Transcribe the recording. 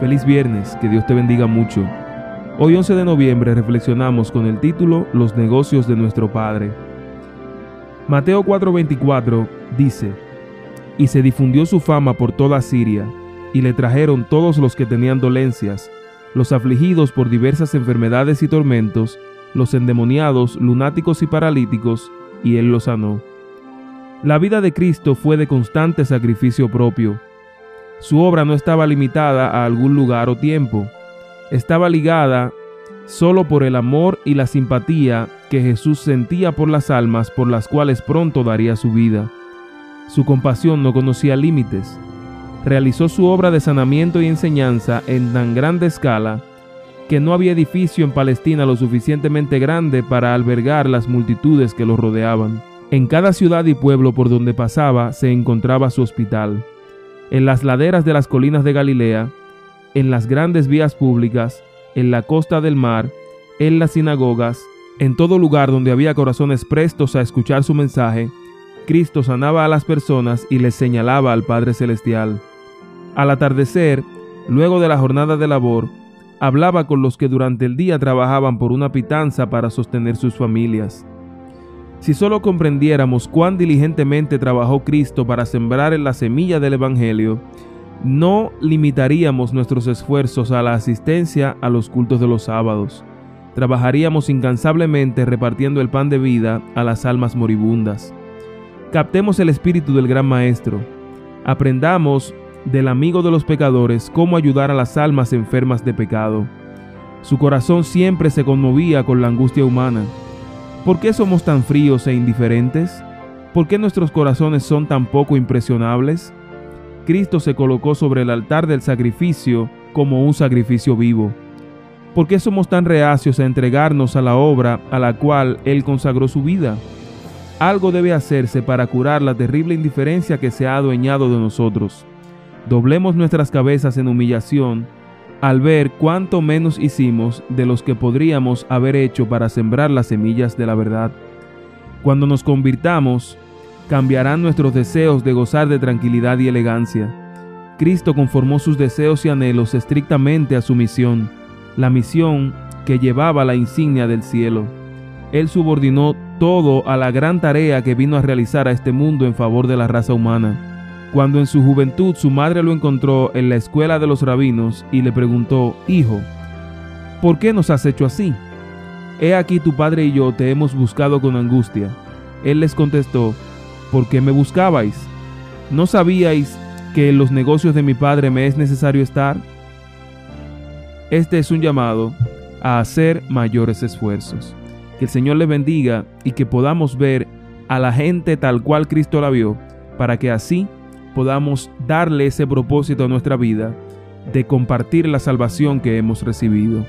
Feliz viernes, que Dios te bendiga mucho. Hoy 11 de noviembre reflexionamos con el título Los negocios de nuestro Padre. Mateo 4:24 dice, Y se difundió su fama por toda Siria, y le trajeron todos los que tenían dolencias, los afligidos por diversas enfermedades y tormentos, los endemoniados, lunáticos y paralíticos, y él los sanó. La vida de Cristo fue de constante sacrificio propio su obra no estaba limitada a algún lugar o tiempo, estaba ligada solo por el amor y la simpatía que Jesús sentía por las almas por las cuales pronto daría su vida. Su compasión no conocía límites. Realizó su obra de sanamiento y enseñanza en tan grande escala que no había edificio en Palestina lo suficientemente grande para albergar las multitudes que lo rodeaban. En cada ciudad y pueblo por donde pasaba se encontraba su hospital en las laderas de las colinas de Galilea, en las grandes vías públicas, en la costa del mar, en las sinagogas, en todo lugar donde había corazones prestos a escuchar su mensaje, Cristo sanaba a las personas y les señalaba al Padre Celestial. Al atardecer, luego de la jornada de labor, hablaba con los que durante el día trabajaban por una pitanza para sostener sus familias. Si solo comprendiéramos cuán diligentemente trabajó Cristo para sembrar en la semilla del Evangelio, no limitaríamos nuestros esfuerzos a la asistencia a los cultos de los sábados. Trabajaríamos incansablemente repartiendo el pan de vida a las almas moribundas. Captemos el espíritu del gran Maestro. Aprendamos del amigo de los pecadores cómo ayudar a las almas enfermas de pecado. Su corazón siempre se conmovía con la angustia humana ¿Por qué somos tan fríos e indiferentes? ¿Por qué nuestros corazones son tan poco impresionables? Cristo se colocó sobre el altar del sacrificio como un sacrificio vivo. ¿Por qué somos tan reacios a entregarnos a la obra a la cual Él consagró su vida? Algo debe hacerse para curar la terrible indiferencia que se ha adueñado de nosotros. Doblemos nuestras cabezas en humillación al ver cuánto menos hicimos de los que podríamos haber hecho para sembrar las semillas de la verdad. Cuando nos convirtamos, cambiarán nuestros deseos de gozar de tranquilidad y elegancia. Cristo conformó sus deseos y anhelos estrictamente a su misión, la misión que llevaba la insignia del cielo. Él subordinó todo a la gran tarea que vino a realizar a este mundo en favor de la raza humana. Cuando en su juventud su madre lo encontró en la escuela de los rabinos y le preguntó, Hijo, ¿por qué nos has hecho así? He aquí tu padre y yo te hemos buscado con angustia. Él les contestó, ¿por qué me buscabais? ¿No sabíais que en los negocios de mi padre me es necesario estar? Este es un llamado a hacer mayores esfuerzos. Que el Señor le bendiga y que podamos ver a la gente tal cual Cristo la vio, para que así podamos darle ese propósito a nuestra vida de compartir la salvación que hemos recibido.